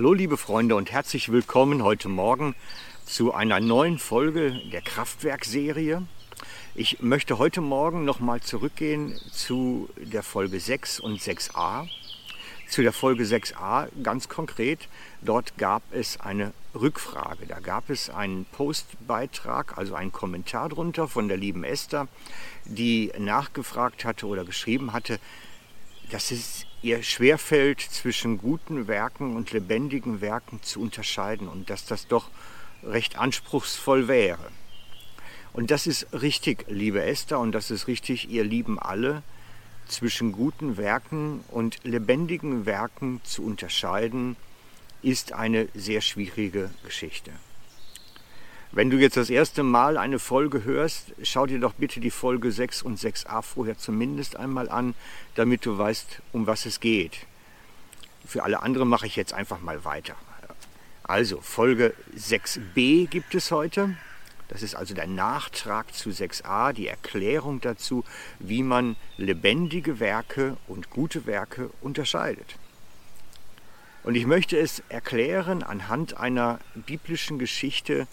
Hallo liebe Freunde und herzlich willkommen heute Morgen zu einer neuen Folge der Kraftwerk-Serie. Ich möchte heute Morgen nochmal zurückgehen zu der Folge 6 und 6a. Zu der Folge 6a ganz konkret, dort gab es eine Rückfrage. Da gab es einen Postbeitrag, also einen Kommentar drunter von der lieben Esther, die nachgefragt hatte oder geschrieben hatte, dass es ihr schwerfällt, zwischen guten Werken und lebendigen Werken zu unterscheiden und dass das doch recht anspruchsvoll wäre. Und das ist richtig, liebe Esther, und das ist richtig, ihr lieben alle, zwischen guten Werken und lebendigen Werken zu unterscheiden, ist eine sehr schwierige Geschichte. Wenn du jetzt das erste Mal eine Folge hörst, schau dir doch bitte die Folge 6 und 6a vorher zumindest einmal an, damit du weißt, um was es geht. Für alle anderen mache ich jetzt einfach mal weiter. Also, Folge 6b gibt es heute. Das ist also der Nachtrag zu 6a, die Erklärung dazu, wie man lebendige Werke und gute Werke unterscheidet. Und ich möchte es erklären anhand einer biblischen Geschichte,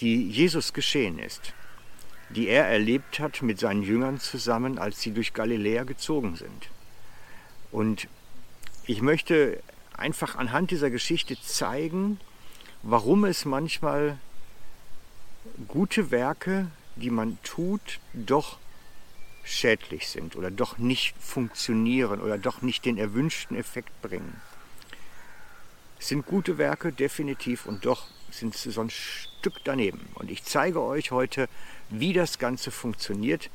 die Jesus geschehen ist, die er erlebt hat mit seinen Jüngern zusammen, als sie durch Galiläa gezogen sind. Und ich möchte einfach anhand dieser Geschichte zeigen, warum es manchmal gute Werke, die man tut, doch schädlich sind oder doch nicht funktionieren oder doch nicht den erwünschten Effekt bringen. Es sind gute Werke definitiv und doch sind sie so ein Stück daneben. Und ich zeige euch heute, wie das Ganze funktioniert,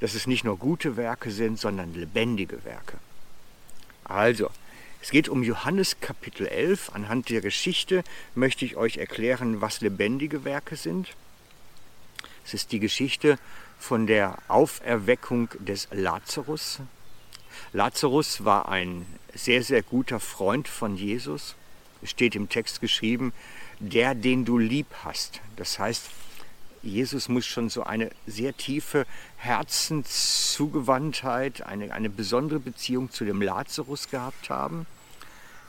dass es nicht nur gute Werke sind, sondern lebendige Werke. Also, es geht um Johannes Kapitel 11. Anhand der Geschichte möchte ich euch erklären, was lebendige Werke sind. Es ist die Geschichte von der Auferweckung des Lazarus. Lazarus war ein sehr, sehr guter Freund von Jesus. Es steht im Text geschrieben, der, den du lieb hast. Das heißt, Jesus muss schon so eine sehr tiefe Herzenszugewandtheit, eine, eine besondere Beziehung zu dem Lazarus gehabt haben,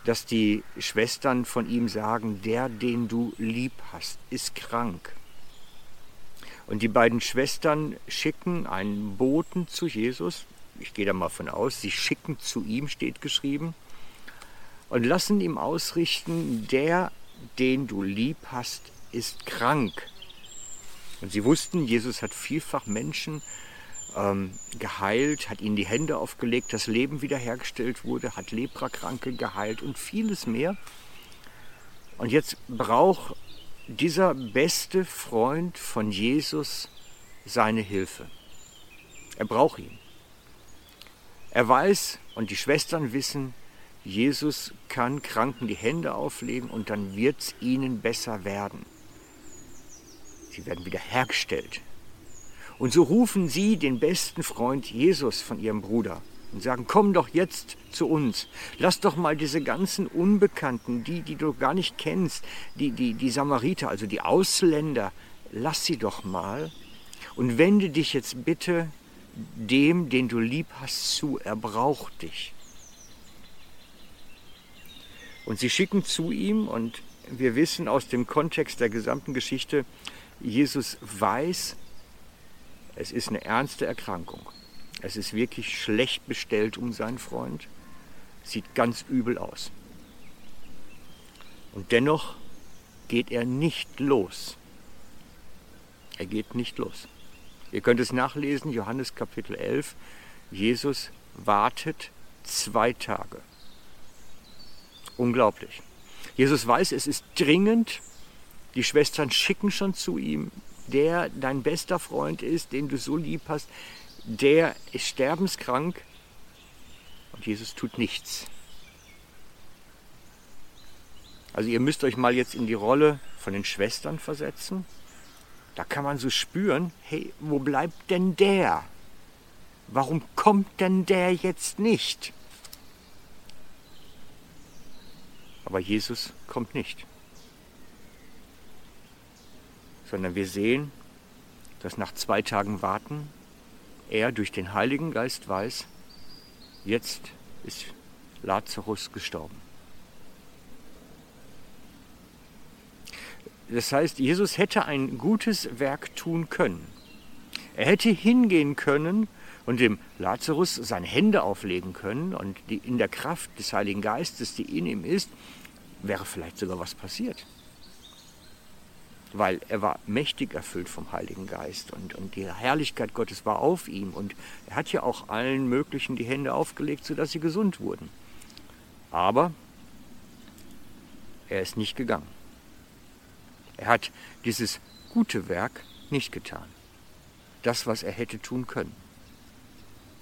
dass die Schwestern von ihm sagen, der, den du lieb hast, ist krank. Und die beiden Schwestern schicken einen Boten zu Jesus. Ich gehe da mal von aus, sie schicken zu ihm, steht geschrieben, und lassen ihm ausrichten, der, den du lieb hast, ist krank. Und sie wussten, Jesus hat vielfach Menschen ähm, geheilt, hat ihnen die Hände aufgelegt, das Leben wiederhergestellt wurde, hat Leprakranke geheilt und vieles mehr. Und jetzt braucht dieser beste Freund von Jesus seine Hilfe. Er braucht ihn. Er weiß und die Schwestern wissen, Jesus kann Kranken die Hände auflegen und dann wird es ihnen besser werden. Sie werden wiederhergestellt. Und so rufen sie den besten Freund Jesus von ihrem Bruder und sagen, komm doch jetzt zu uns. Lass doch mal diese ganzen Unbekannten, die, die du gar nicht kennst, die, die, die Samariter, also die Ausländer, lass sie doch mal und wende dich jetzt bitte dem, den du lieb hast, zu. Er braucht dich. Und sie schicken zu ihm und wir wissen aus dem Kontext der gesamten Geschichte, Jesus weiß, es ist eine ernste Erkrankung. Es ist wirklich schlecht bestellt um seinen Freund. Sieht ganz übel aus. Und dennoch geht er nicht los. Er geht nicht los. Ihr könnt es nachlesen, Johannes Kapitel 11. Jesus wartet zwei Tage. Unglaublich. Jesus weiß, es ist dringend. Die Schwestern schicken schon zu ihm, der dein bester Freund ist, den du so lieb hast, der ist sterbenskrank und Jesus tut nichts. Also ihr müsst euch mal jetzt in die Rolle von den Schwestern versetzen. Da kann man so spüren, hey, wo bleibt denn der? Warum kommt denn der jetzt nicht? Aber Jesus kommt nicht. Sondern wir sehen, dass nach zwei Tagen Warten er durch den Heiligen Geist weiß, jetzt ist Lazarus gestorben. Das heißt, Jesus hätte ein gutes Werk tun können. Er hätte hingehen können und dem Lazarus seine Hände auflegen können und die, in der Kraft des Heiligen Geistes, die in ihm ist, wäre vielleicht sogar was passiert. Weil er war mächtig erfüllt vom Heiligen Geist und, und die Herrlichkeit Gottes war auf ihm und er hat ja auch allen möglichen die Hände aufgelegt, sodass sie gesund wurden. Aber er ist nicht gegangen. Er hat dieses gute Werk nicht getan das, was er hätte tun können.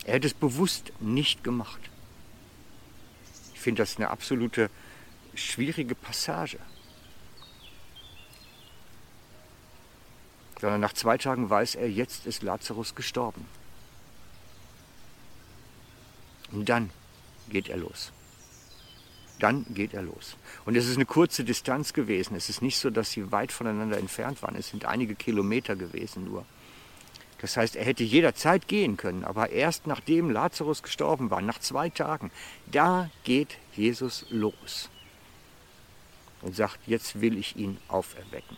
Er hätte es bewusst nicht gemacht. Ich finde das eine absolute schwierige Passage. Sondern nach zwei Tagen weiß er, jetzt ist Lazarus gestorben. Und dann geht er los. Dann geht er los. Und es ist eine kurze Distanz gewesen. Es ist nicht so, dass sie weit voneinander entfernt waren. Es sind einige Kilometer gewesen nur. Das heißt, er hätte jederzeit gehen können, aber erst nachdem Lazarus gestorben war, nach zwei Tagen, da geht Jesus los und sagt, jetzt will ich ihn auferwecken.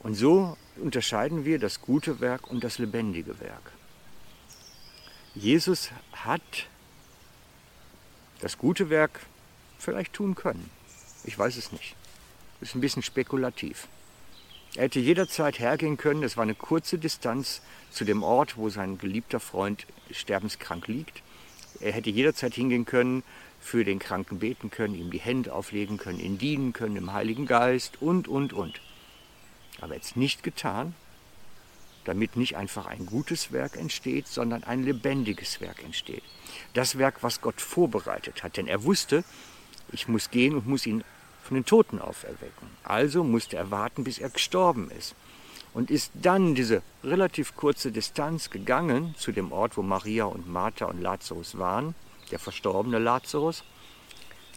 Und so unterscheiden wir das gute Werk und das lebendige Werk. Jesus hat das gute Werk vielleicht tun können. Ich weiß es nicht. Ist ein bisschen spekulativ. Er hätte jederzeit hergehen können. Es war eine kurze Distanz zu dem Ort, wo sein geliebter Freund sterbenskrank liegt. Er hätte jederzeit hingehen können, für den Kranken beten können, ihm die Hände auflegen können, ihn dienen können im Heiligen Geist und, und, und. Aber jetzt nicht getan, damit nicht einfach ein gutes Werk entsteht, sondern ein lebendiges Werk entsteht. Das Werk, was Gott vorbereitet hat. Denn er wusste, ich muss gehen und muss ihn von den Toten auferwecken. Also musste er warten, bis er gestorben ist. Und ist dann diese relativ kurze Distanz gegangen zu dem Ort, wo Maria und Martha und Lazarus waren, der verstorbene Lazarus,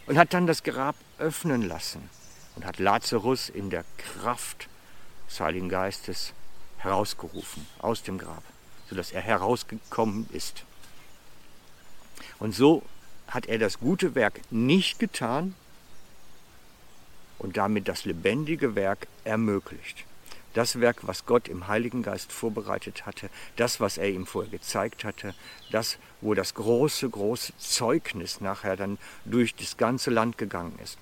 und hat dann das Grab öffnen lassen und hat Lazarus in der Kraft des Heiligen Geistes herausgerufen aus dem Grab, sodass er herausgekommen ist. Und so hat er das gute Werk nicht getan, und damit das lebendige Werk ermöglicht. Das Werk, was Gott im Heiligen Geist vorbereitet hatte, das, was er ihm vorher gezeigt hatte, das, wo das große, große Zeugnis nachher dann durch das ganze Land gegangen ist.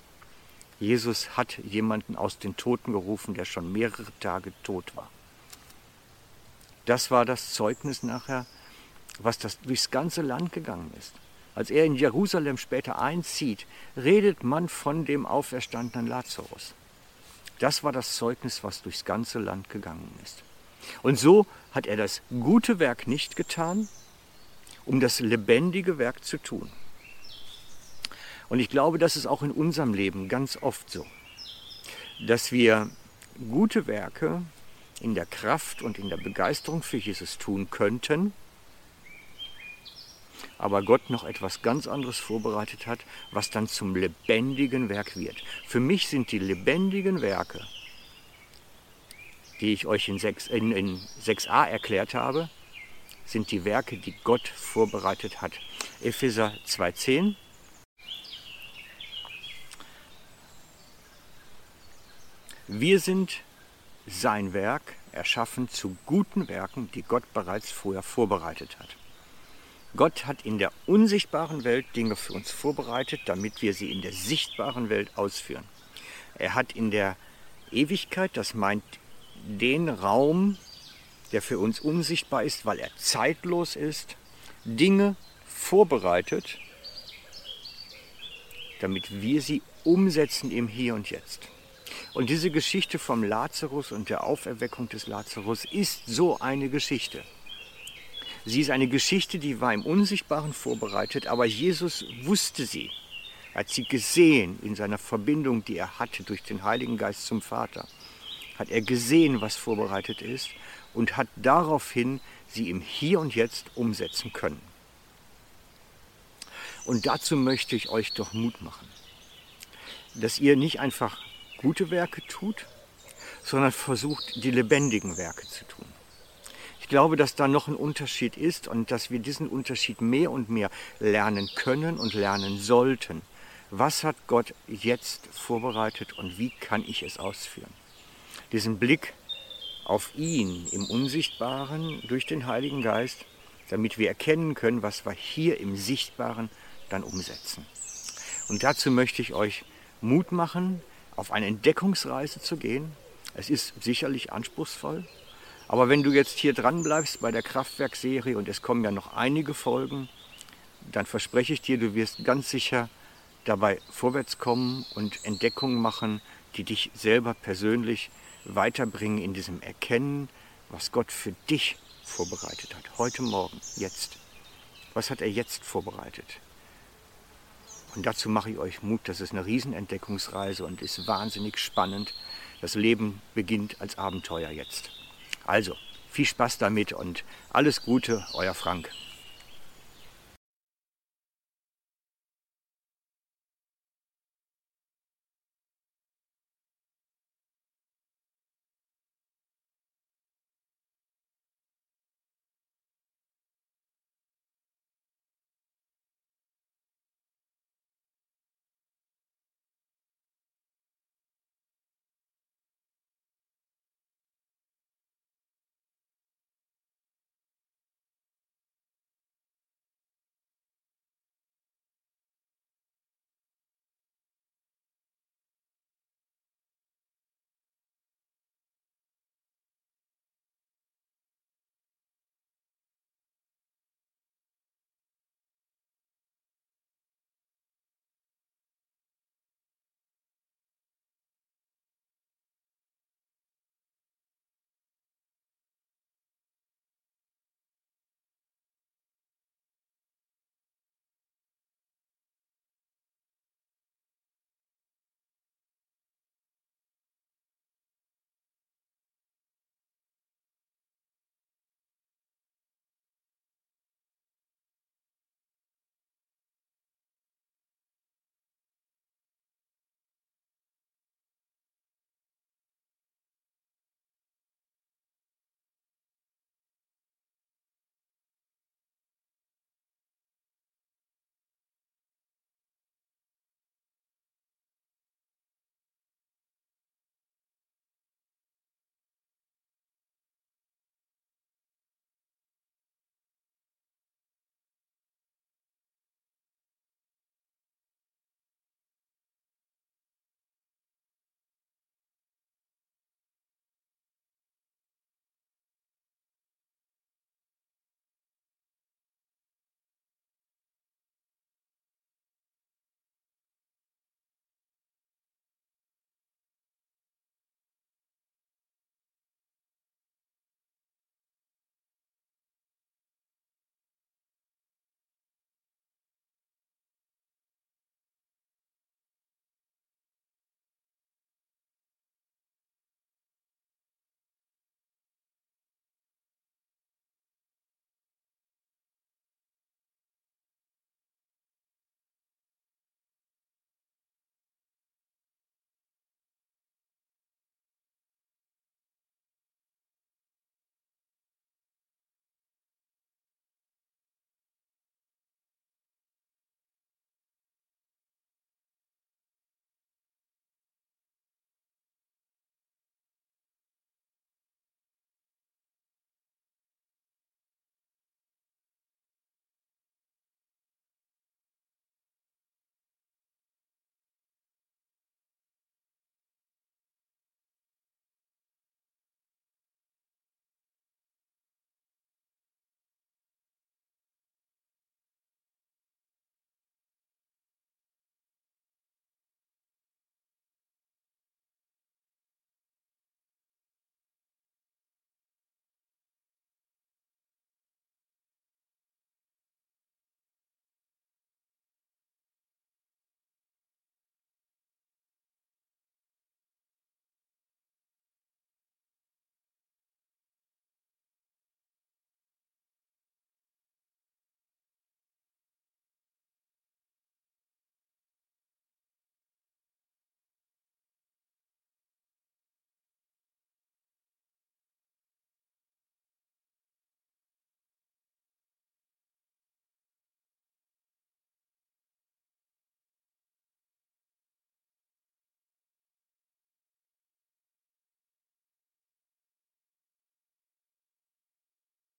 Jesus hat jemanden aus den Toten gerufen, der schon mehrere Tage tot war. Das war das Zeugnis nachher, was das durchs ganze Land gegangen ist. Als er in Jerusalem später einzieht, redet man von dem auferstandenen Lazarus. Das war das Zeugnis, was durchs ganze Land gegangen ist. Und so hat er das gute Werk nicht getan, um das lebendige Werk zu tun. Und ich glaube, das ist auch in unserem Leben ganz oft so, dass wir gute Werke in der Kraft und in der Begeisterung für Jesus tun könnten, aber Gott noch etwas ganz anderes vorbereitet hat, was dann zum lebendigen Werk wird. Für mich sind die lebendigen Werke, die ich euch in, 6, in, in 6a erklärt habe, sind die Werke, die Gott vorbereitet hat. Epheser 2.10. Wir sind sein Werk, erschaffen zu guten Werken, die Gott bereits vorher vorbereitet hat. Gott hat in der unsichtbaren Welt Dinge für uns vorbereitet, damit wir sie in der sichtbaren Welt ausführen. Er hat in der Ewigkeit, das meint den Raum, der für uns unsichtbar ist, weil er zeitlos ist, Dinge vorbereitet, damit wir sie umsetzen im Hier und Jetzt. Und diese Geschichte vom Lazarus und der Auferweckung des Lazarus ist so eine Geschichte. Sie ist eine Geschichte, die war im Unsichtbaren vorbereitet, aber Jesus wusste sie. Er hat sie gesehen in seiner Verbindung, die er hatte durch den Heiligen Geist zum Vater. Hat er gesehen, was vorbereitet ist und hat daraufhin sie im Hier und Jetzt umsetzen können. Und dazu möchte ich euch doch Mut machen, dass ihr nicht einfach gute Werke tut, sondern versucht, die lebendigen Werke zu tun. Ich glaube, dass da noch ein Unterschied ist und dass wir diesen Unterschied mehr und mehr lernen können und lernen sollten, Was hat Gott jetzt vorbereitet und wie kann ich es ausführen? Diesen Blick auf ihn im Unsichtbaren durch den Heiligen Geist, damit wir erkennen können, was wir hier im Sichtbaren dann umsetzen. Und dazu möchte ich euch Mut machen, auf eine Entdeckungsreise zu gehen. Es ist sicherlich anspruchsvoll, aber wenn du jetzt hier dran bleibst bei der Kraftwerkserie und es kommen ja noch einige Folgen, dann verspreche ich dir, du wirst ganz sicher dabei vorwärts kommen und Entdeckungen machen, die dich selber persönlich weiterbringen in diesem Erkennen, was Gott für dich vorbereitet hat. Heute Morgen, jetzt. Was hat er jetzt vorbereitet? Und dazu mache ich euch Mut. Das ist eine Riesenentdeckungsreise und ist wahnsinnig spannend. Das Leben beginnt als Abenteuer jetzt. Also, viel Spaß damit und alles Gute, euer Frank.